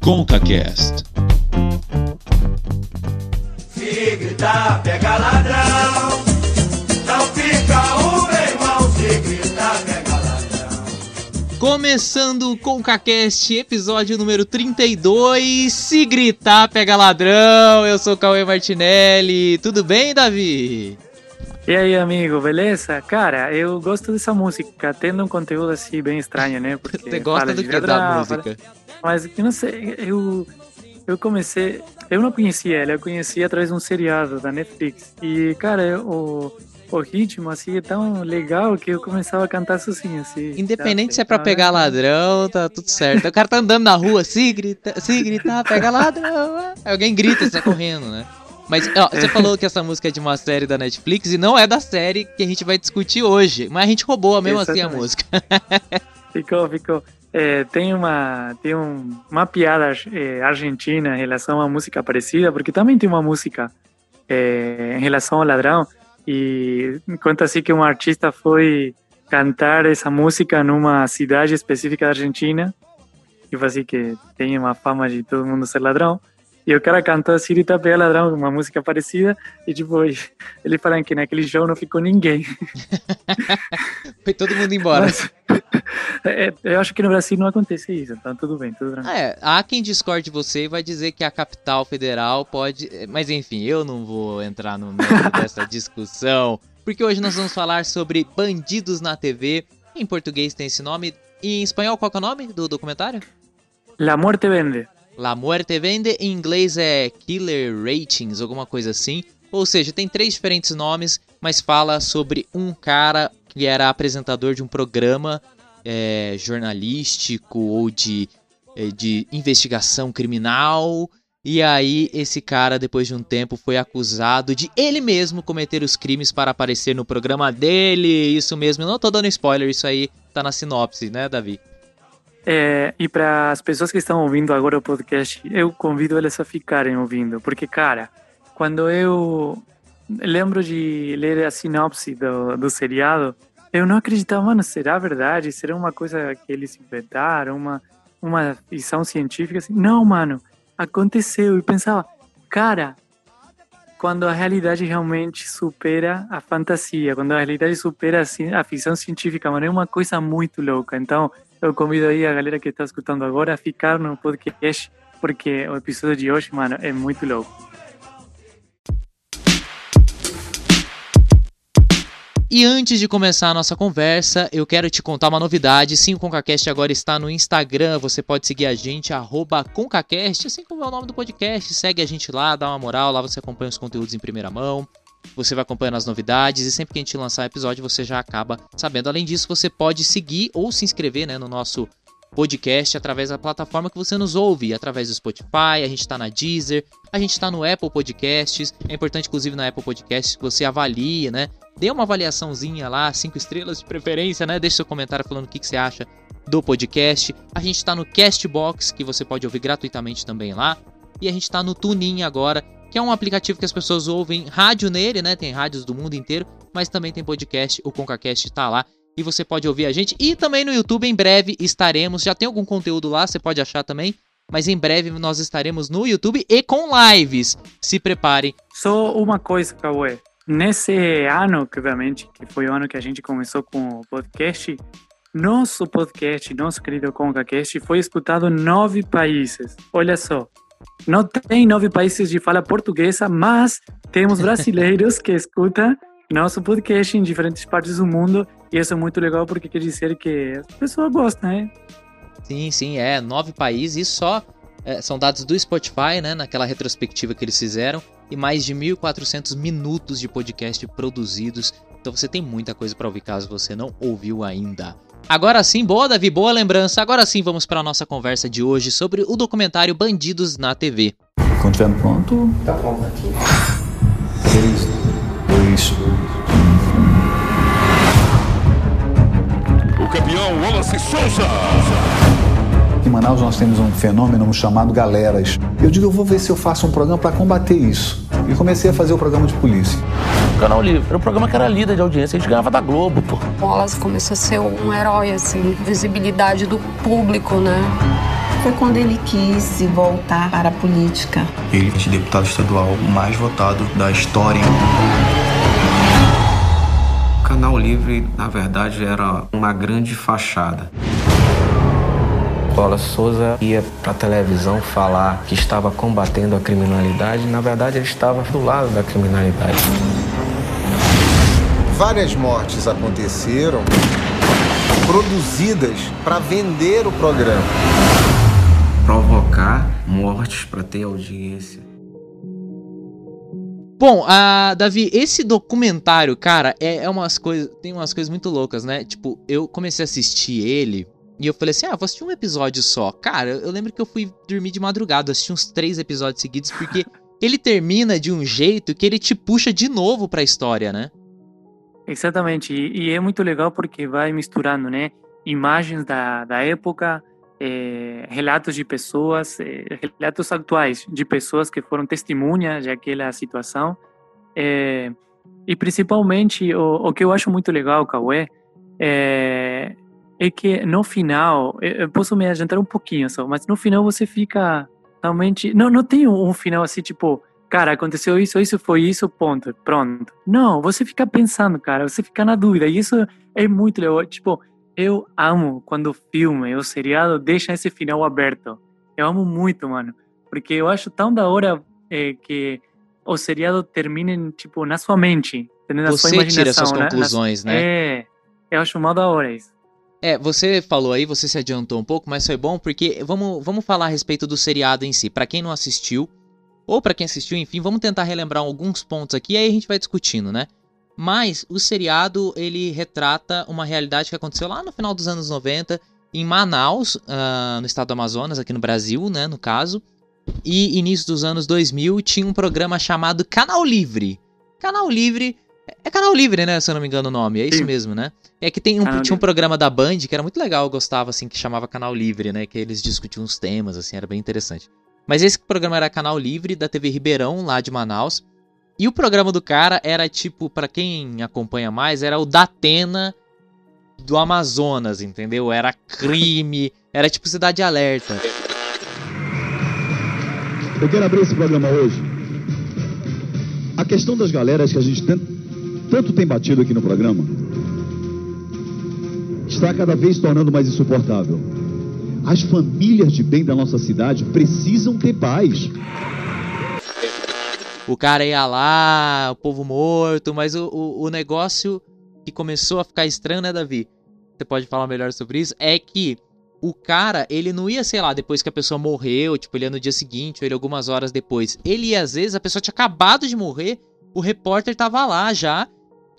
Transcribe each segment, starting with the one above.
ConcaCast. Se gritar, pega ladrão. Não fica o meu irmão. Se gritar, pega ladrão. Começando com o CaCast, episódio número 32. Se gritar, pega ladrão. Eu sou o Cauê Martinelli. Tudo bem, Davi? E aí, amigo, beleza? Cara, eu gosto dessa música, tendo um conteúdo assim bem estranho, né? Porque Você gosta do de que da música? fala- Mas eu não sei, eu, eu comecei. Eu não conhecia ela, eu conheci através de um seriado da Netflix. E, cara, o, o ritmo assim é tão legal que eu começava a cantar sozinho, assim. Independente sabe? se é pra Então, pegar ladrão, tá tudo certo. O cara tá andando na rua, se gritar, se gritar, pega ladrão. Alguém grita, você tá correndo, né? Mas, ó, você falou que essa música é de uma série da Netflix e não é da série que a gente vai discutir hoje. Mas a gente roubou mesmo assim a Exatamente. música. Ficou, ficou. É, tem uma, tem um, uma piada é, argentina em relação a música parecida, porque também tem uma música é, em relação ao ladrão. E conta assim que um artista foi cantar essa música numa cidade específica da Argentina, e foi assim que tem uma fama de todo mundo ser ladrão. E o cara cantou assim, Sirita Pega Ladrão, uma música parecida, e tipo, ele falando que naquele show não ficou ninguém. Foi todo mundo embora. Mas, é, eu acho que no Brasil não acontece isso, então tudo bem, tudo tranquilo. É, há quem discorde de você e vai dizer que a capital federal pode. Mas enfim, eu não vou entrar no mérito dessa discussão. Porque hoje nós vamos falar sobre Bandidos na TV. Em português tem esse nome. E em espanhol, qual que é o nome do documentário? La muerte vende. La Muerte Vende. Em inglês é Killer Ratings, alguma coisa assim. Ou seja, tem três diferentes nomes, mas fala sobre um cara que era apresentador de um programa é, jornalístico ou de, é, de investigação criminal. E aí, esse cara, depois de um tempo, foi acusado de ele mesmo cometer os crimes para aparecer no programa dele. Isso mesmo, eu não tô dando spoiler, isso aí tá na sinopse, né, Davi? É, e para as pessoas que estão ouvindo agora o podcast, eu convido elas a ficarem ouvindo, porque, cara, quando eu lembro de ler a sinopse do, do seriado, eu não acreditava, mano, será verdade? Será uma coisa que eles inventaram, uma, uma visão científica? Assim? Não, mano, aconteceu. E pensava, cara, quando a realidade realmente supera a fantasia, quando a realidade supera a ficção científica, mano, é uma coisa muito louca. Então, eu convido aí a galera que está escutando agora a ficar no podcast, porque o episódio de hoje, mano, é muito louco. E antes de começar a nossa conversa, eu quero te contar uma novidade. Sim, o ConcaCast agora está no Instagram. Você pode seguir a gente, ConcaCast, assim como é o nome do podcast. Segue a gente lá, dá uma moral. Lá você acompanha os conteúdos em primeira mão. Você vai acompanhando as novidades e sempre que a gente lançar episódio, você já acaba sabendo. Além disso, você pode seguir ou se inscrever né, no nosso podcast através da plataforma que você nos ouve, através do Spotify, a gente está na Deezer, a gente está no Apple Podcasts. É importante, inclusive, na Apple Podcasts que você avalie, né? Dê uma avaliaçãozinha lá, cinco estrelas de preferência, né? Deixe seu comentário falando o que, que você acha do podcast. A gente está no Castbox, que você pode ouvir gratuitamente também lá. E a gente está no TuneIn agora, que é um aplicativo que as pessoas ouvem rádio nele, né? Tem rádios do mundo inteiro, mas também tem podcast, o ConcaCast está lá. E você pode ouvir a gente. E também no YouTube, em breve estaremos. Já tem algum conteúdo lá, você pode achar também. Mas em breve nós estaremos no YouTube e com lives. Se preparem. Só uma coisa, Cauê. Nesse ano, que obviamente, que foi o ano que a gente começou com o podcast, nosso podcast, nosso querido ConcaCast, foi escutado em nove países. Olha só. Não tem nove países de fala portuguesa, mas temos brasileiros que escutam nosso podcast em diferentes partes do mundo. E isso é muito legal porque quer dizer que as pessoas gostam, né? Sim, sim, é. Nove países e só. é, são dados do Spotify, né? Naquela retrospectiva que eles fizeram. E mais de 1.400 minutos de podcast produzidos. Então você tem muita coisa para ouvir caso você não ouviu ainda. Agora sim, boa, Davi, boa lembrança. Agora sim, vamos para a nossa conversa de hoje sobre o documentário Bandidos na TV. Quando estiver pronto. Tá pronto. Três, dois, O campeão Wallace Souza. Em Manaus nós temos um fenômeno chamado galeras. Eu digo, eu vou ver se eu faço um programa para combater isso. E comecei a fazer o programa de polícia. Canal Livre. Era um programa que era líder de audiência, a gente ganhava da Globo, pô. Wallace começou a ser um herói, assim, visibilidade do público, né? Foi quando ele quis se voltar para a política. Ele é deputado estadual mais votado da história. O Canal Livre, na verdade, era uma grande fachada. Paula Souza ia para a televisão falar que estava combatendo a criminalidade, na verdade ele estava do lado da criminalidade. Várias mortes aconteceram produzidas para vender o programa. Provocar mortes para ter audiência. Bom, a Davi, esse documentário, cara, é, é umas coisas. Tem umas coisas muito loucas, né? Tipo, eu comecei a assistir ele e eu falei assim: ah, vou assistir um episódio só. Cara, eu lembro que eu fui dormir de madrugada, assisti uns três episódios seguidos, porque ele termina de um jeito que ele te puxa de novo pra história, né? Exatamente, e, e é muito legal porque vai misturando, né? Imagens da, da época, é, relatos de pessoas, é, relatos atuais de pessoas que foram testemunhas daquela situação. É, e principalmente, o, o, que eu acho muito legal, Cauê, é, é que no final, eu posso me adiantar um pouquinho só, mas no final você fica realmente. Não, não tem um final assim, tipo, cara, aconteceu isso, isso foi isso, ponto, pronto. Não, você fica pensando, cara, você fica na dúvida, e isso é muito legal. Tipo, eu amo quando o filme ou seriado deixa esse final aberto. Eu amo muito, mano. Porque eu acho tão da hora é, que o seriado termine, tipo, na sua mente. Na Você sua imaginação, tira suas né? conclusões, na, né? É, eu acho mal da hora isso. É, você falou aí, você se adiantou um pouco, mas foi bom porque vamos, vamos falar a respeito do seriado em si. Para quem não assistiu, ou para quem assistiu, enfim, vamos tentar relembrar alguns pontos aqui e aí a gente vai discutindo, né? Mas o seriado ele retrata uma realidade que aconteceu lá no final dos anos 90 em Manaus, uh, no estado do Amazonas, aqui no Brasil, né, no caso. E início dos anos 2000 tinha um programa chamado Canal Livre. Canal Livre é Canal Livre, né, se eu não me engano o nome, é isso Sim. mesmo, né? É que tem um, tinha um programa da Band que era muito legal, eu gostava assim, que chamava Canal Livre, né, que eles discutiam os temas assim, era bem interessante. Mas esse programa era Canal Livre da TV Ribeirão, lá de Manaus. E o programa do cara era tipo, para quem acompanha mais, era o Datena do Amazonas, entendeu? Era crime, era tipo Cidade Alerta. Eu quero abrir esse programa hoje. A questão das galeras que a gente tanto, tanto tem batido aqui no programa está cada vez tornando mais insuportável. As famílias de bem da nossa cidade precisam ter paz. O cara ia lá, o povo morto, mas o, o, o negócio que começou a ficar estranho, né, Davi? Você pode falar melhor sobre isso? É que o cara, ele não ia, sei lá, depois que a pessoa morreu, tipo, ele ia no dia seguinte, ou ele algumas horas depois. Ele ia, às vezes, a pessoa tinha acabado de morrer, o repórter tava lá já.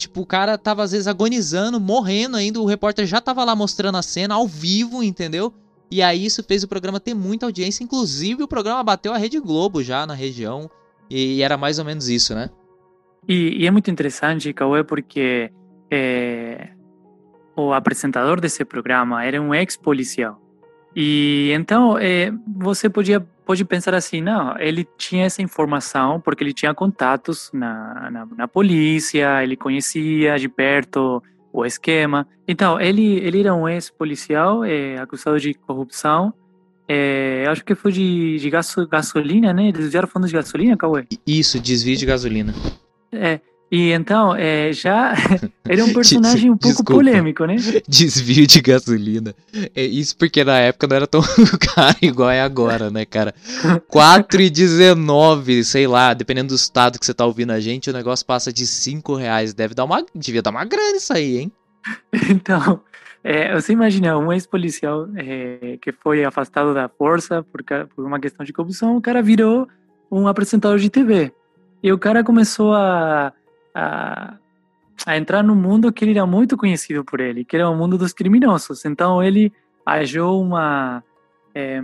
Tipo, o cara tava, às vezes, agonizando, morrendo ainda, o repórter já tava lá mostrando a cena ao vivo, entendeu? E aí isso fez o programa ter muita audiência, inclusive o programa bateu a Rede Globo já na região. E era mais ou menos isso, né? E, e é muito interessante, Cauê, porque é, o apresentador desse programa era um ex-policial. E então é, você podia pode pensar assim, não, ele tinha essa informação porque ele tinha contatos na, na, na polícia, ele conhecia de perto o esquema. Então, ele, ele era um ex-policial é, acusado de corrupção é, acho que foi de, de gaso, gasolina, né? Desviaram fundos de gasolina, Cauê? Isso, desvio de gasolina. É. E então, é, já era um personagem um pouco Desculpa. polêmico, né? Desvio de gasolina. É isso porque na época não era tão caro igual é agora, né, cara? 4,19, sei lá, dependendo do estado que você tá ouvindo a gente, o negócio passa de 5 reais. Deve dar uma. Devia dar uma grana isso aí, hein? Então, é, você imagina um ex-policial é, que foi afastado da força por, por, uma questão de corrupção, o cara virou um apresentador de TV. E o cara começou a, a, a entrar no mundo que ele era muito conhecido por ele, que era o mundo dos criminosos. Então ele achou uma. É,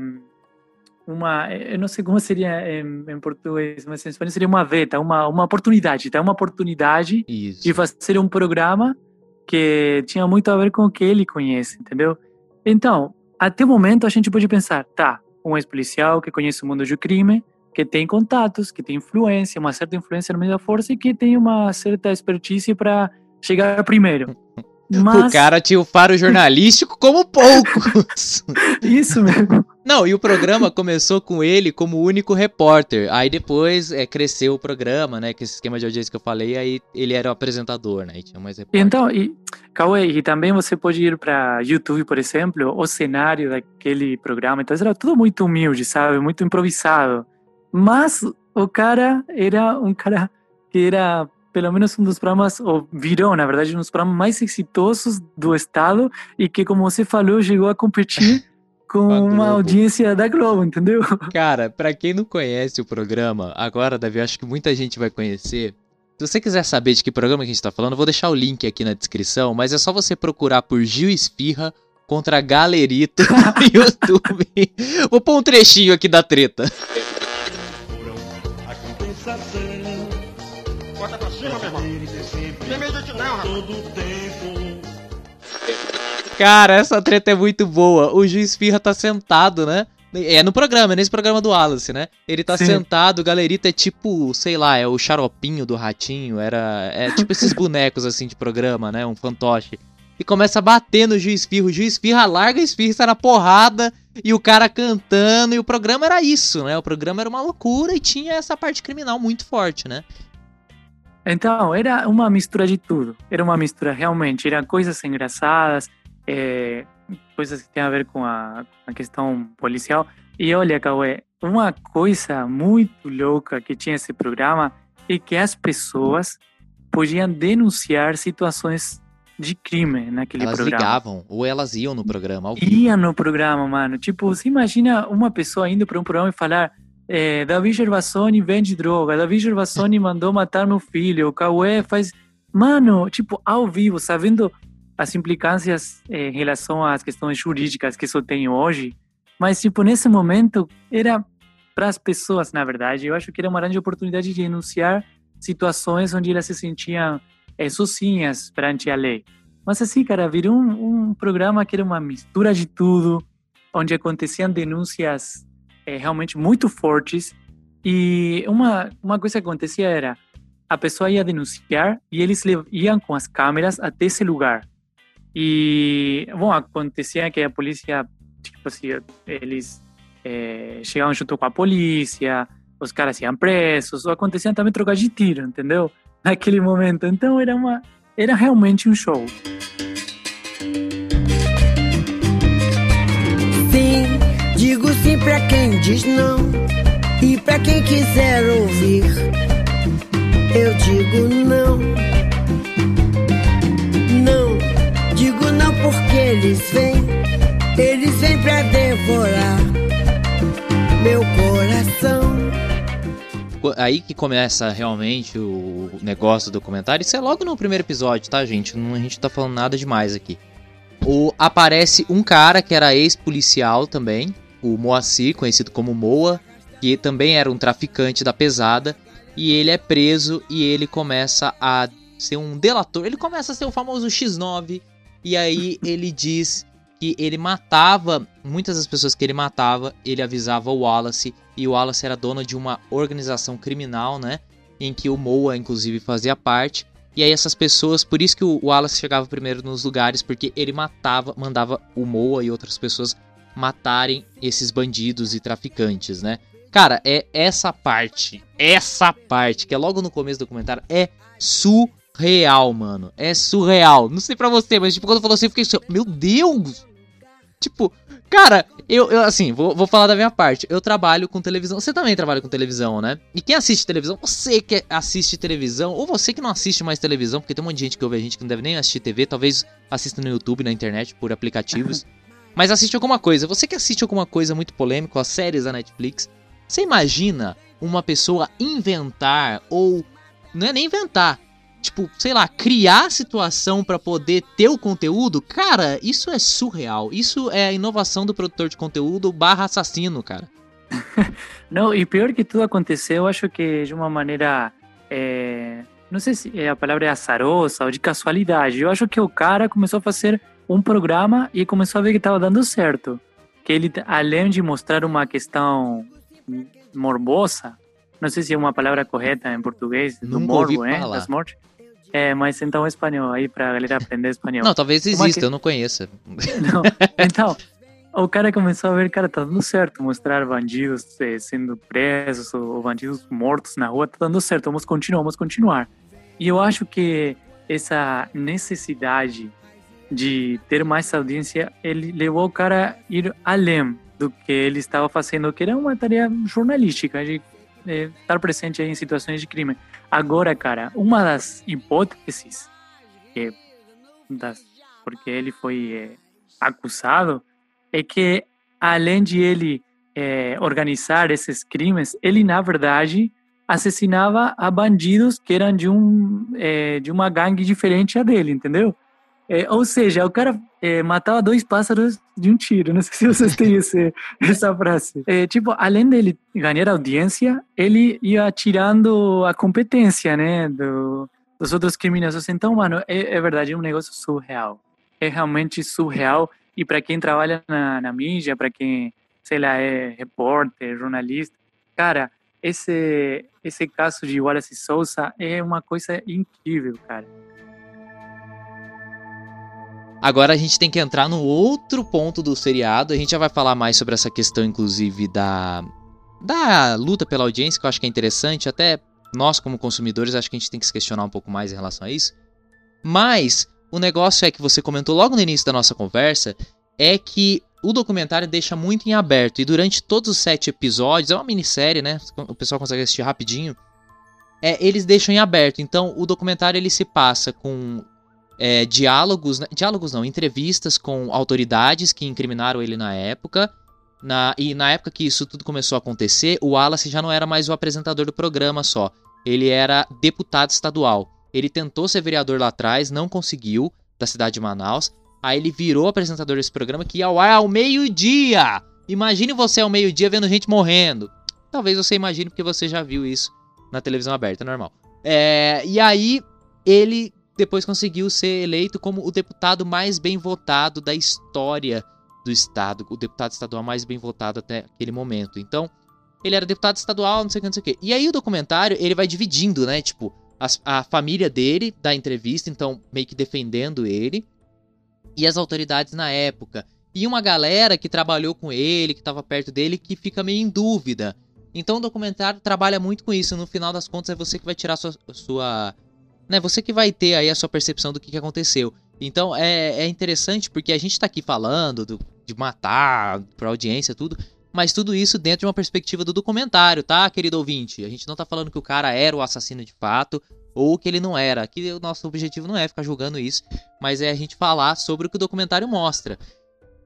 uma, eu não sei como seria em, em, português, mas em espanhol seria uma veta, uma, uma oportunidade, tá? Uma oportunidade Isso. de fazer um programa que tinha muito a ver com o que ele conhece, entendeu? Então, até o momento a gente pode pensar, tá, um ex-policial que conhece o mundo do crime, que tem contatos, que tem influência, uma certa influência no meio da força e que tem uma certa expertise para chegar primeiro. Mas... O cara tinha o faro jornalístico como poucos. Isso mesmo. Não, e o programa começou com ele como único repórter. Aí depois é, cresceu o programa, né? Que esse esquema de audiência que eu falei, aí ele era o apresentador, né? E tinha mais repórter. Então, e, Cauê, e também você pode ir para YouTube, por exemplo, o cenário daquele programa. Então, era tudo muito humilde, sabe? Muito improvisado. Mas o cara era um cara que era pelo menos um dos programas, ou virou, na verdade, um dos programas mais exitosos do estado e que, como você falou, chegou a competir com uma audiência da Globo, entendeu? Cara, para quem não conhece o programa, agora, Davi, acho que muita gente vai conhecer. Se você quiser saber de que programa que a gente tá falando, eu vou deixar o link aqui na descrição, mas é só você procurar por Gil Espirra contra Galerito no YouTube. vou pôr um trechinho aqui da treta. Não, rapaz. Cara, essa treta é muito boa. O juiz Firra tá sentado, né? É no programa, é nesse programa do Wallace, né? Ele tá Sim. sentado, o galerito é tipo, sei lá, é o xaropinho do ratinho, era. É tipo esses bonecos assim de programa, né? Um fantoche. E começa a bater no juiz Firra. O juiz Firra larga, o Firra está na porrada e o cara cantando. E o programa era isso, né? O programa era uma loucura e tinha essa parte criminal muito forte, né? Então, era uma mistura de tudo. Era uma mistura realmente. Eram coisas engraçadas, é, coisas que têm a ver com a, a questão policial. E olha, Cauê, uma coisa muito louca que tinha esse programa é que as pessoas podiam denunciar situações de crime naquele elas programa. Elas ligavam, ou elas iam no programa. Iam no programa, mano. Tipo, você imagina uma pessoa indo para um programa e falar é, Davi Gervasoni vende droga, Davi Gervasoni mandou matar meu filho, o Cauê faz... Mano, tipo, ao vivo, sabendo as implicâncias eh, em relação às questões jurídicas que isso tem hoje, mas tipo nesse momento era para as pessoas, na verdade, eu acho que era uma grande oportunidade de denunciar situações onde elas se sentiam é, sozinhas perante a lei. Mas assim, cara, virou um, um, programa que era uma mistura de tudo, onde aconteciam denúncias é, realmente muito fortes e uma uma coisa que acontecia era a pessoa ia denunciar e eles iam com as câmeras até esse lugar e, bom, acontecia que a polícia, tipo assim, eles é, chegavam junto com a polícia, os caras iam presos, ou acontecia também trocar de tiro, entendeu? Naquele momento. Então era uma, era realmente um show. Digo sim pra quem diz não e pra quem quiser ouvir. Eu digo não. porque eles vêm, eles vêm pra devorar meu coração. Aí que começa realmente o negócio do documentário. Isso é logo no primeiro episódio, tá, gente? Não, a gente tá falando nada demais aqui. O, aparece um cara que era ex-policial também, o Moacir, conhecido como Moa, que também era um traficante da pesada. E ele é preso e ele começa a ser um delator. Ele começa a ser o famoso X9 e aí ele diz que ele matava, muitas das pessoas que ele matava, ele avisava o Wallace, e o Wallace era dono de uma organização criminal, né? Em que o Moa, inclusive, fazia parte. E aí essas pessoas, por isso que o Wallace chegava primeiro nos lugares, porque ele matava, mandava o Moa e outras pessoas matarem esses bandidos e traficantes, né? Cara, é essa parte, essa parte, que é logo no começo do documentário, é su surreal, mano. É surreal. Não sei pra você, mas tipo, quando falou assim, eu fiquei assim, meu Deus! Tipo, cara, eu, eu assim, vou, vou falar da minha parte. Eu trabalho com televisão. Você também trabalha com televisão, né? E quem assiste televisão, você que assiste televisão, ou você que não assiste mais televisão, porque tem um monte de gente que ouve a gente que não deve nem assistir TV, talvez assista no YouTube, na internet, por aplicativos. mas assiste alguma coisa. Você que assiste alguma coisa muito polêmica, as séries da Netflix, você imagina uma pessoa inventar ou. Não é nem inventar, tipo, sei lá, criar situação para poder ter o conteúdo, cara, isso é surreal. Isso é a inovação do produtor de conteúdo barra assassino, cara. não, e pior que tudo aconteceu, eu acho que de uma maneira. É, não sei se a palavra é azarosa ou de casualidade. Eu acho que o cara começou a fazer um programa e começou a ver que estava dando certo. Que ele, além de mostrar uma questão morbosa, não sei se é uma palavra correta em português, do Nunca morbo, né? Das mortes É, mas então espanhol aí pra galera aprender espanhol. Não, talvez Uma exista, que- eu não conheço. Não, então, o cara começou a ver, cara, tá dando certo mostrar bandidos eh, sendo presos ou bandidos mortos na rua, tá dando certo, vamos continuar, vamos continuar. E eu acho que essa necessidade de ter mais audiência, ele levou o cara a ir além do que ele estava fazendo, que era uma tarefa jornalística, de eh, estar presente em situações de crime. Agora, cara, uma das hipóteses que das, porque ele foi eh, acusado é que além de ele eh, organizar esses crimes, ele na verdade assassinava a bandidos que eram de um eh, de uma gangue diferente a dele, entendeu? Eh, ou seja, o cara eh, matava dois pássaros de um tiro. Não sei se vocês têm esse, essa frase. Eh, tipo, além dele ganhar audiência, ele ia tirando a competência, né, do, dos outros criminosos. Então, mano, é, é verdade, é um negócio surreal. É realmente surreal. E para quem trabalha na, na mídia, para quem, sei lá, é repórter, jornalista, cara, esse esse caso de Wallace Souza é uma coisa incrível, cara. Agora a gente tem que entrar no outro ponto do seriado. A gente já vai falar mais sobre essa questão, inclusive, da, da luta pela audiência, que eu acho que é interessante. Até nós, como consumidores, acho que a gente tem que se questionar um pouco mais em relação a isso. Mas o negócio é que você comentou logo no início da nossa conversa é que o documentário deixa muito em aberto. E durante todos os sete episódios, é uma minissérie, né? O pessoal consegue assistir rapidinho. É, eles deixam em aberto. Então o documentário ele se passa com é, diálogos, né? diálogos não, entrevistas com autoridades que incriminaram ele na época. Na, e na época que isso tudo começou a acontecer, o Wallace já não era mais o apresentador do programa só. Ele era deputado estadual. Ele tentou ser vereador lá atrás, não conseguiu, da cidade de Manaus. Aí ele virou apresentador desse programa que ia ao ar ao meio-dia. Imagine você ao meio-dia vendo gente morrendo. Talvez você imagine porque você já viu isso na televisão aberta, normal. É, e aí ele depois conseguiu ser eleito como o deputado mais bem votado da história do estado, o deputado estadual mais bem votado até aquele momento. Então, ele era deputado estadual, não sei o que, não sei o que. E aí o documentário, ele vai dividindo, né, tipo, as, a família dele da entrevista, então meio que defendendo ele, e as autoridades na época. E uma galera que trabalhou com ele, que estava perto dele, que fica meio em dúvida. Então o documentário trabalha muito com isso. No final das contas, é você que vai tirar sua. sua né, você que vai ter aí a sua percepção do que, que aconteceu. Então é, é interessante porque a gente tá aqui falando do, de matar pra audiência, tudo. Mas tudo isso dentro de uma perspectiva do documentário, tá, querido ouvinte? A gente não tá falando que o cara era o assassino de fato ou que ele não era. Aqui o nosso objetivo não é ficar julgando isso, mas é a gente falar sobre o que o documentário mostra.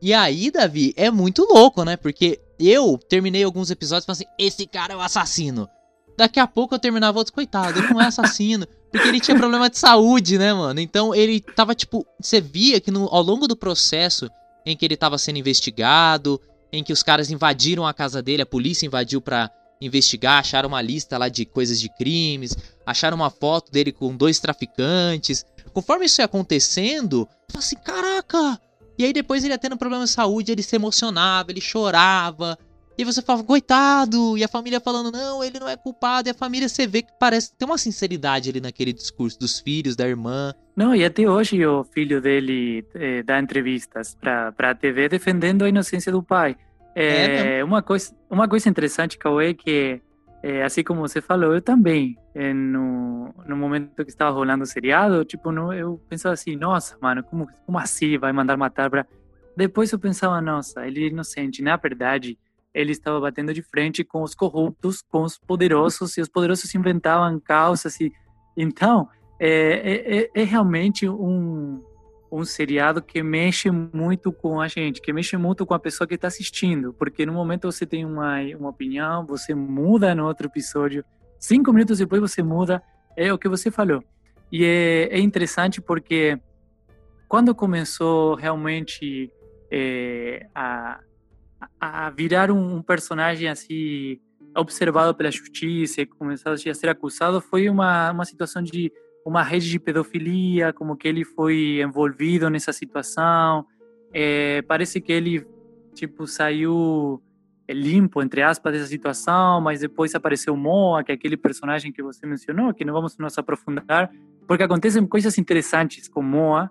E aí, Davi, é muito louco, né? Porque eu terminei alguns episódios falando assim: esse cara é o assassino. Daqui a pouco eu terminava outros, coitado, ele não é assassino. Porque ele tinha problema de saúde, né, mano? Então ele tava, tipo, você via que no, ao longo do processo em que ele tava sendo investigado, em que os caras invadiram a casa dele, a polícia invadiu pra investigar, acharam uma lista lá de coisas de crimes, acharam uma foto dele com dois traficantes. Conforme isso ia acontecendo, eu assim, caraca! E aí depois ele ia tendo problema de saúde, ele se emocionava, ele chorava. E você falava, coitado! E a família falando, não, ele não é culpado. E a família você vê que parece ter uma sinceridade ali naquele discurso dos filhos, da irmã. Não, e até hoje o filho dele eh, dá entrevistas para a TV defendendo a inocência do pai. É, É uma, coisa, uma coisa interessante, Cauê, que eh, assim como você falou, eu também, eh, no, no momento que estava rolando o seriado, tipo, eu pensava assim, nossa, mano, como, como assim vai mandar matar pra... Depois eu pensava, nossa, ele é inocente. Na verdade, ele estava batendo de frente com os corruptos, com os poderosos, e os poderosos inventavam causas. E... Então, é, é, é realmente um, um seriado que mexe muito com a gente, que mexe muito com a pessoa que está assistindo, porque no momento você tem uma, uma opinião, você muda no outro episódio, cinco minutos depois você muda, é o que você falou. E é, é interessante porque quando começou realmente é, a, a virar um personagem assim observado pela justiça e começar a ser acusado foi uma uma situação de uma rede de pedofilia como que ele foi envolvido nessa situação é, parece que ele tipo saiu limpo entre aspas dessa situação mas depois apareceu Moa que é aquele personagem que você mencionou que não vamos nos aprofundar porque acontecem coisas interessantes com Moa.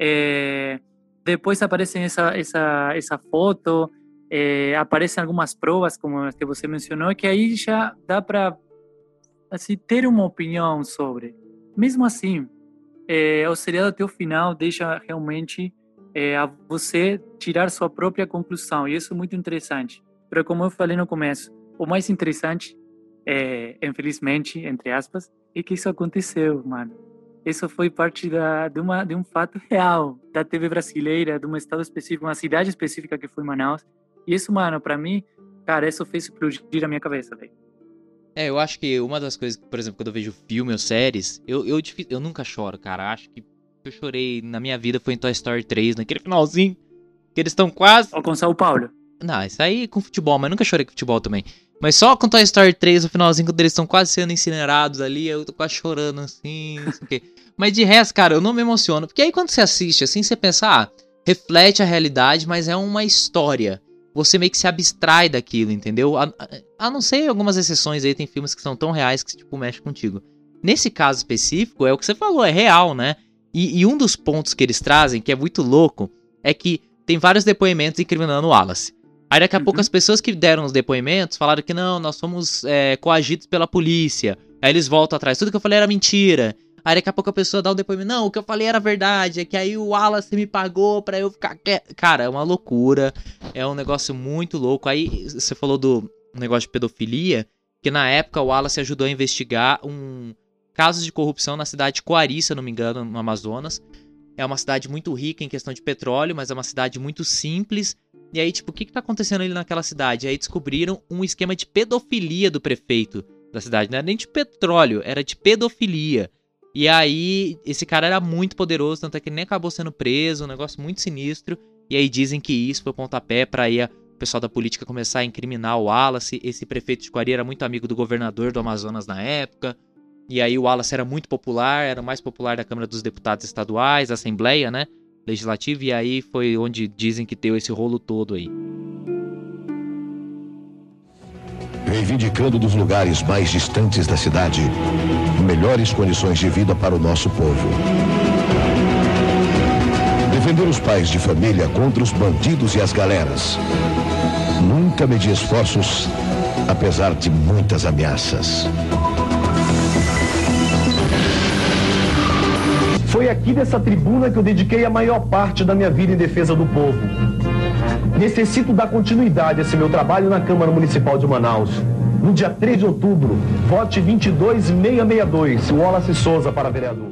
É, depois aparecem essa essa essa foto, é, aparecem algumas provas como as que você mencionou, que aí já dá para assim ter uma opinião sobre. Mesmo assim, é, o seriado até o final deixa realmente é, a você tirar sua própria conclusão e isso é muito interessante. Mas como eu falei no começo, o mais interessante, é, infelizmente, entre aspas, é que isso aconteceu, mano. Isso foi parte da, de, uma, de um fato real da TV brasileira, de um estado específico, uma cidade específica que foi Manaus. E isso, mano, para mim, cara, isso fez explodir a minha cabeça, velho. É, eu acho que uma das coisas, por exemplo, quando eu vejo filme ou séries, eu, eu, eu nunca choro, cara. Acho que eu chorei na minha vida foi em Toy Story 3, naquele finalzinho. Que eles estão quase. Ou com São Paulo. Não, isso aí com futebol, mas nunca chorei com futebol também. Mas só com Toy Story 3, no finalzinho, quando eles estão quase sendo incinerados ali, eu tô quase chorando assim, não sei o quê. Mas de resto, cara, eu não me emociono. Porque aí quando você assiste assim, você pensa, ah, reflete a realidade, mas é uma história. Você meio que se abstrai daquilo, entendeu? A, a, a não ser algumas exceções aí, tem filmes que são tão reais que, tipo, mexe contigo. Nesse caso específico, é o que você falou, é real, né? E, e, um dos pontos que eles trazem, que é muito louco, é que tem vários depoimentos incriminando o Wallace. Aí daqui a uhum. pouco as pessoas que deram os depoimentos falaram que não, nós fomos é, coagidos pela polícia. Aí eles voltam atrás, tudo que eu falei era mentira. Aí daqui a pouco a pessoa dá um depoimento, não, o que eu falei era verdade, é que aí o Wallace me pagou pra eu ficar. Cara, é uma loucura, é um negócio muito louco. Aí você falou do negócio de pedofilia, que na época o Wallace ajudou a investigar um caso de corrupção na cidade de Coari, se eu não me engano, no Amazonas. É uma cidade muito rica em questão de petróleo, mas é uma cidade muito simples e aí, tipo, o que, que tá acontecendo ali naquela cidade? Aí descobriram um esquema de pedofilia do prefeito da cidade. Não era nem de petróleo, era de pedofilia. E aí, esse cara era muito poderoso, tanto é que ele nem acabou sendo preso, um negócio muito sinistro. E aí dizem que isso foi pontapé pra aí o pessoal da política começar a incriminar o Wallace. Esse prefeito de Coari era muito amigo do governador do Amazonas na época. E aí o Wallace era muito popular, era o mais popular da Câmara dos Deputados Estaduais, Assembleia, né? legislativo e aí foi onde dizem que deu esse rolo todo aí. Reivindicando dos lugares mais distantes da cidade melhores condições de vida para o nosso povo. Defender os pais de família contra os bandidos e as galeras. Nunca medi esforços, apesar de muitas ameaças. Foi aqui dessa tribuna que eu dediquei a maior parte da minha vida em defesa do povo. Necessito dar continuidade a esse meu trabalho na Câmara Municipal de Manaus. No dia 3 de outubro, vote 22662, Wallace Souza para vereador.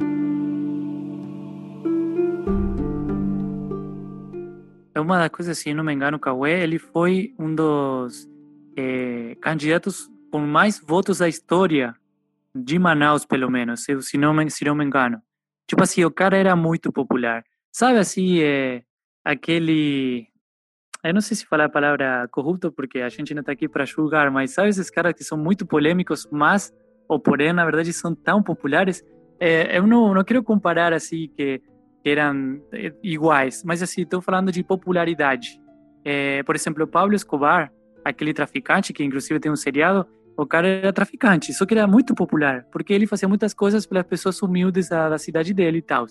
É uma coisa assim, não me engano, Cauê, ele foi um dos é, candidatos com mais votos da história de Manaus, pelo menos, se não me, se não me engano. Tipo assim, o cara era muito popular. Sabe assim, é, aquele. Eu não sei se falar a palavra corrupto, porque a gente não está aqui para julgar, mas sabe esses caras que são muito polêmicos, mas, ou porém, na verdade, são tão populares? É, eu não, não quero comparar assim que, que eram é, iguais, mas assim, estou falando de popularidade. É, por exemplo, Pablo Escobar, aquele traficante que inclusive tem um seriado, o cara era traficante, só que era muito popular, porque ele fazia muitas coisas pelas pessoas humildes da, da cidade dele e tal.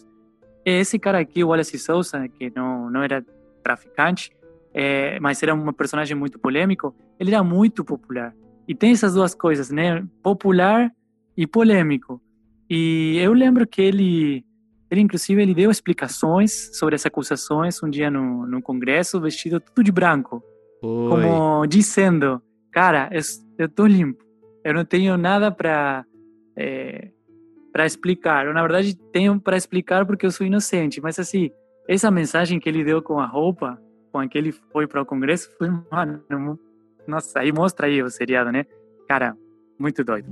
Esse cara aqui, o Wallace Souza, que não, não era traficante, é, mas era um personagem muito polêmico, ele era muito popular. E tem essas duas coisas, né? Popular e polêmico. E eu lembro que ele, ele inclusive, ele deu explicações sobre essas acusações um dia no, no congresso, vestido tudo de branco. Oi. Como dizendo, cara, eu, eu tô limpo. Eu não tenho nada para é, para explicar. Eu, na verdade, tenho para explicar porque eu sou inocente. Mas assim, essa mensagem que ele deu com a roupa, que ele foi para o Congresso, foi, mano, nossa, aí mostra aí o seriado, né? Cara, muito doido.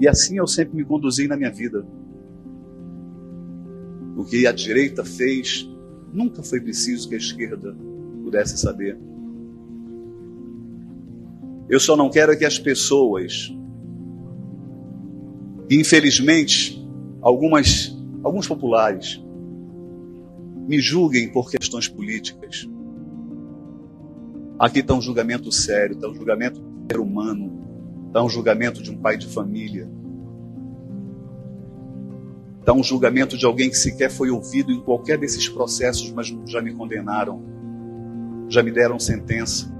E assim eu sempre me conduzi na minha vida. O que a direita fez, nunca foi preciso que a esquerda pudesse saber. Eu só não quero que as pessoas, infelizmente, algumas, alguns populares, me julguem por questões políticas. Aqui está um julgamento sério, está um julgamento do ser humano, está um julgamento de um pai de família. dar um julgamento de alguém que sequer foi ouvido em qualquer desses processos, mas já me condenaram, já me deram sentença.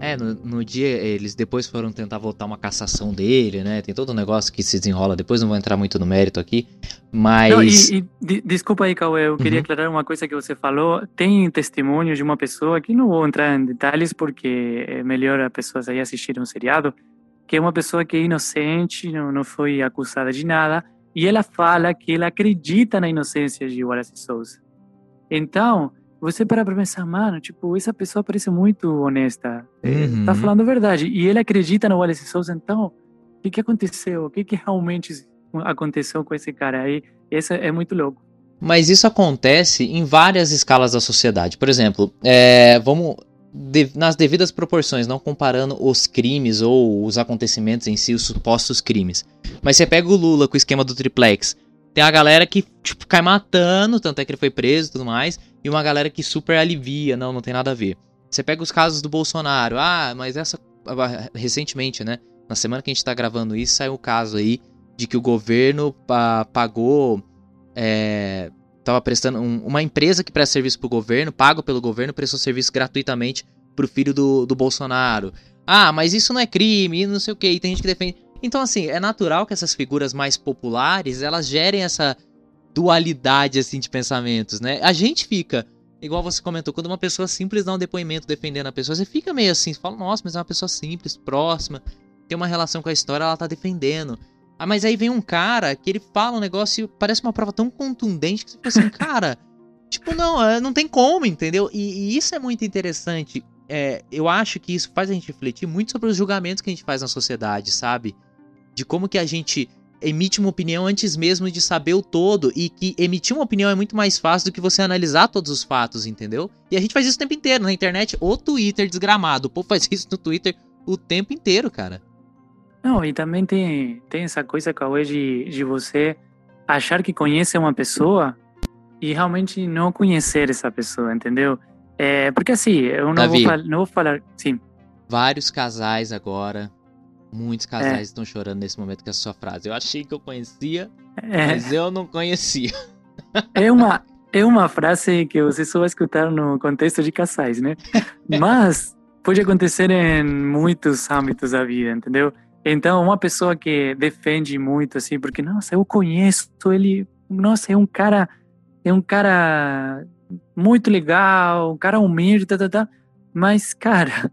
É, no, no, dia eles depois foram tentar voltar uma cassação dele, né? Tem todo um negócio que se desenrola depois, não vou entrar muito no mérito aqui, mas... Não, e, e de, desculpa aí, Cauê, eu queria uhum. aclarar uma coisa que você falou. Tem testemunho de uma pessoa, que não vou entrar em detalhes porque é melhor as pessoas aí assistirem um seriado, que é uma pessoa que é inocente, não, não foi acusada de nada, e ela fala que ela acredita na inocência de Wallace Souza. Então, você para pra pensar, mano, tipo, essa pessoa parece muito honesta. É, uhum. Tá falando a verdade. E ele acredita no Wallace Souza, então, o que, que aconteceu? O que, que realmente aconteceu com esse cara aí? Esse é muito louco. Mas isso acontece em várias escalas da sociedade. Por exemplo, é, vamos de, nas devidas proporções, não comparando os crimes ou os acontecimentos em si, os supostos crimes. Mas você pega o Lula com o esquema do triplex. Tem a galera que, tipo, cai matando, tanto é que ele foi preso e tudo mais e uma galera que super alivia, não, não tem nada a ver. Você pega os casos do Bolsonaro, ah, mas essa. Recentemente, né? Na semana que a gente tá gravando isso, saiu o um caso aí de que o governo pagou. É, tava prestando. Um, uma empresa que presta serviço pro governo, pago pelo governo, prestou serviço gratuitamente pro filho do, do Bolsonaro. Ah, mas isso não é crime, não sei o que, e tem gente que defende. Então, assim, é natural que essas figuras mais populares elas gerem essa dualidade assim de pensamentos, né? A gente fica, igual você comentou, quando uma pessoa simples dá um depoimento defendendo a pessoa, você fica meio assim, você fala, nossa, mas é uma pessoa simples, próxima, tem uma relação com a história, ela tá defendendo. Ah, mas aí vem um cara que ele fala um negócio e parece uma prova tão contundente que você fica assim, cara, tipo, não, é, não tem como, entendeu? E, e isso é muito interessante. É, eu acho que isso faz a gente refletir muito sobre os julgamentos que a gente faz na sociedade, sabe? De como que a gente emite uma opinião antes mesmo de saber o todo e que emitir uma opinião é muito mais fácil do que você analisar todos os fatos, entendeu? E a gente faz isso o tempo inteiro na internet, o Twitter desgramado. O povo faz isso no Twitter o tempo inteiro, cara. Não, e também tem, tem essa coisa, Cauê, de, de você achar que conhece uma pessoa e realmente não conhecer essa pessoa, entendeu? É, porque assim, eu não, Davi, vou, não vou falar. Sim. Vários casais agora Muitos casais é. estão chorando nesse momento com a sua frase. Eu achei que eu conhecia, é. mas eu não conhecia. É uma, é uma frase que você só vai escutar no contexto de casais, né? Mas pode acontecer em muitos âmbitos da vida, entendeu? Então, uma pessoa que defende muito assim, porque nossa, eu conheço ele, nossa, é um cara, é um cara muito legal, um cara humilde, tá, tá, tá. Mas, cara,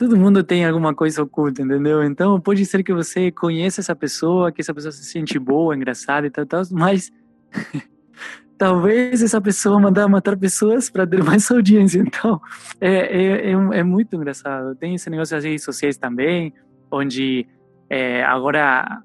todo mundo tem alguma coisa oculta, entendeu? Então pode ser que você conheça essa pessoa, que essa pessoa se sente boa, engraçada e tal, tal mas talvez essa pessoa mandar matar pessoas para ter mais audiência. Então é, é, é, é, muito engraçado. Tem esse negócio das redes sociais também, onde é, agora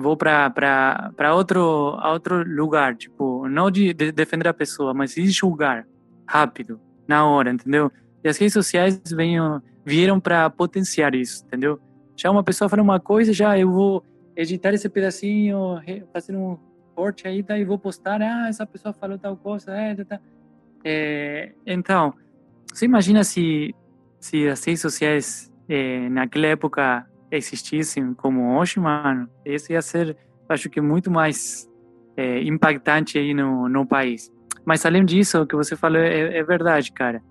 vou para outro outro lugar, tipo, não de, de defender a pessoa, mas de julgar rápido, na hora, entendeu? E as redes sociais vêm vieram para potenciar isso, entendeu? Já uma pessoa fala uma coisa, já eu vou editar esse pedacinho, fazer um corte aí, e vou postar, ah, essa pessoa falou tal coisa, é, tá, tá. É, então, você imagina se, se as redes sociais é, naquela época existissem como hoje, mano, isso ia ser, acho que muito mais é, impactante aí no, no país. Mas além disso, o que você falou é, é verdade, cara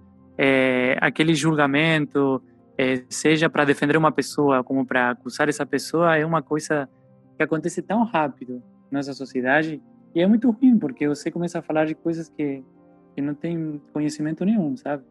é, aquele julgamento, é, seja para defender uma pessoa como para acusar essa pessoa, é uma coisa que acontece tão rápido na nossa sociedade e é muito ruim, porque você começa a falar de coisas que, que não tem conhecimento nenhum, sabe?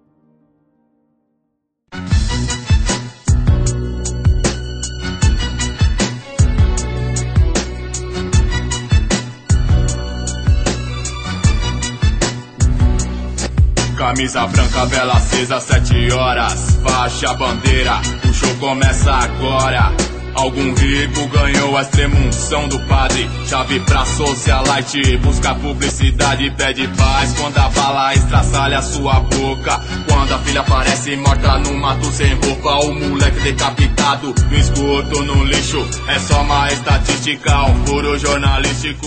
Camisa branca, vela acesa, sete horas. Faixa bandeira, o show começa agora. Algum rico ganhou a extremunção do padre. Chave pra socialite, busca publicidade, pede paz. Quando a bala estraçalha sua boca. Quando a filha aparece morta no mato sem roupa. O moleque decapitado no esgoto, no lixo. É só uma estatística, um furo jornalístico.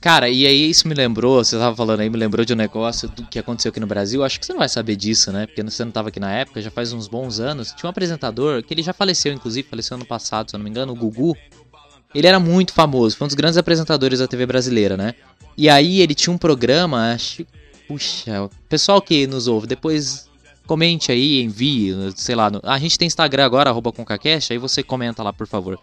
Cara, e aí isso me lembrou, você tava falando aí, me lembrou de um negócio que aconteceu aqui no Brasil. Acho que você não vai saber disso, né? Porque você não tava aqui na época, já faz uns bons anos. Tinha um apresentador, que ele já faleceu, inclusive, faleceu ano passado, se eu não me engano, o Gugu. Ele era muito famoso, foi um dos grandes apresentadores da TV brasileira, né? E aí ele tinha um programa, acho. Puxa, pessoal que nos ouve, depois comente aí, envie, sei lá. No, a gente tem Instagram agora, arroba ConcaCast, aí você comenta lá, por favor.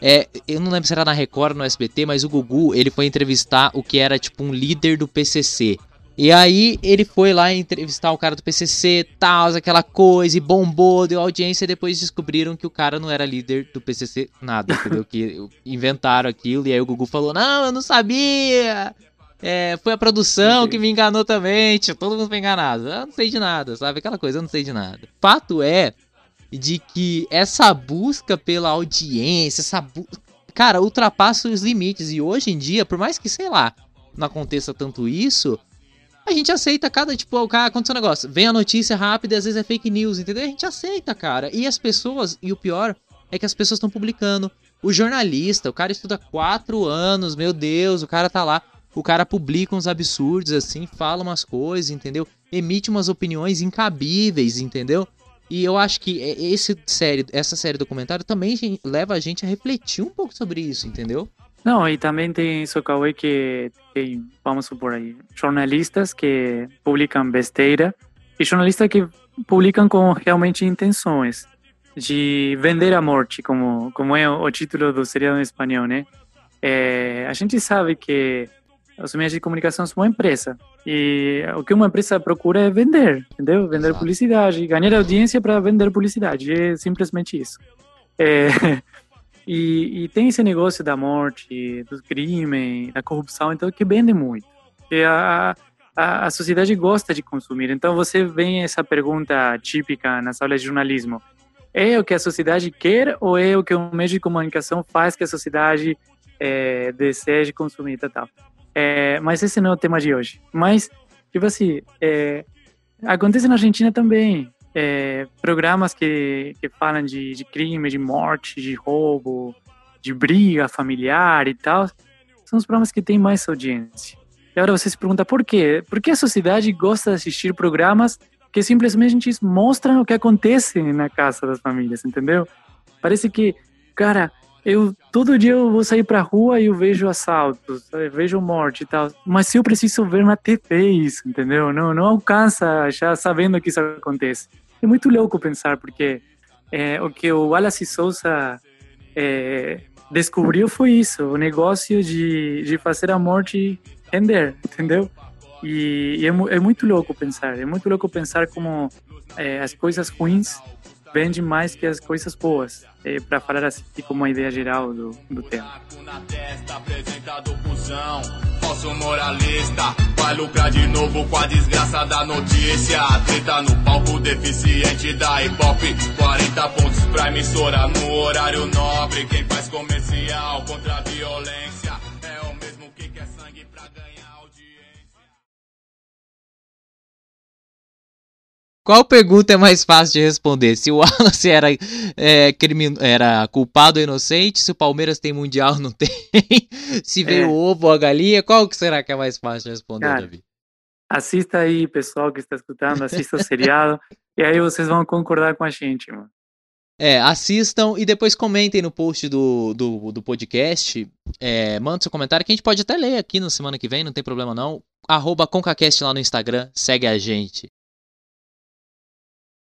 É, eu não lembro se era na Record ou no SBT, mas o Gugu, ele foi entrevistar o que era tipo um líder do PCC. E aí ele foi lá entrevistar o cara do PCC, tal, aquela coisa, e bombou, deu audiência, e depois descobriram que o cara não era líder do PCC, nada, entendeu? que inventaram aquilo, e aí o Gugu falou, não, eu não sabia! É, foi a produção que me enganou também, tio, todo mundo foi enganado. Eu não sei de nada, sabe? Aquela coisa, eu não sei de nada. Fato é de que essa busca pela audiência, essa bu... cara, ultrapassa os limites. E hoje em dia, por mais que, sei lá, não aconteça tanto isso, a gente aceita cada, tipo, o cara aconteceu um negócio, vem a notícia rápida e às vezes é fake news, entendeu? A gente aceita, cara. E as pessoas, e o pior é que as pessoas estão publicando. O jornalista, o cara estuda quatro anos, meu Deus, o cara tá lá. O cara publica uns absurdos assim, fala umas coisas, entendeu? Emite umas opiniões incabíveis, entendeu? E eu acho que esse série, essa série documentário também leva a gente a refletir um pouco sobre isso, entendeu? Não, e também tem isso, Cauê, que tem, vamos supor aí, jornalistas que publicam besteira e jornalistas que publicam com realmente intenções de vender a morte, como, como é o título do seriado em espanhol, né? É, a gente sabe que os meios de comunicação são uma empresa e o que uma empresa procura é vender, entendeu? Vender Exato. publicidade, ganhar audiência para vender publicidade, é simplesmente isso. É, e, e, tem esse negócio da morte, do crime, da corrupção, então que vende muito. E a, a, a sociedade gosta de consumir. Então você vem essa pergunta típica nas aulas de jornalismo: é o que a sociedade quer ou é o que o meio de comunicação faz que a sociedade é, deseje consumir e tal? É, mas esse não é o tema de hoje. Mas, tipo assim, é, acontece na Argentina também é, programas que, que falam de, de crime, de morte, de roubo, de briga familiar e tal, são os programas que têm mais audiência. E agora você se pergunta por quê? Por que a sociedade gosta de assistir programas que simplesmente mostram o que acontece na casa das famílias, entendeu? Parece que, cara, eu todo dia eu vou sair pra rua e eu vejo assaltos, eu vejo morte e tal. Mas se eu preciso ver na TV isso, entendeu? Não, não alcança já sabendo que isso acontece. É muito louco pensar, porque é, o que o Wallace Souza é, descobriu foi isso, o negócio de, de fazer a morte render, entendeu? E, e é, é, muito louco pensar, é muito louco pensar como é, as coisas ruins vende mais que as coisas boas, é, para falar assim como uma ideia geral do, do tema. Falso moralista, vai lucrar de novo com a desgraça da notícia. Treta no palco deficiente da hip hop. 40 pontos pra emissora no horário nobre. Quem faz comercial contra a violência Qual pergunta é mais fácil de responder? Se o Wallace era, é, crimin... era culpado ou inocente, se o Palmeiras tem mundial ou não tem, se veio é. o ovo ou a galinha, qual que será que é mais fácil de responder, Cara, Davi? Assista aí, pessoal que está escutando, assista o seriado, e aí vocês vão concordar com a gente, mano. É, assistam e depois comentem no post do, do, do podcast. É, manda seu comentário que a gente pode até ler aqui na semana que vem, não tem problema não. Arroba ConcaCast lá no Instagram, segue a gente.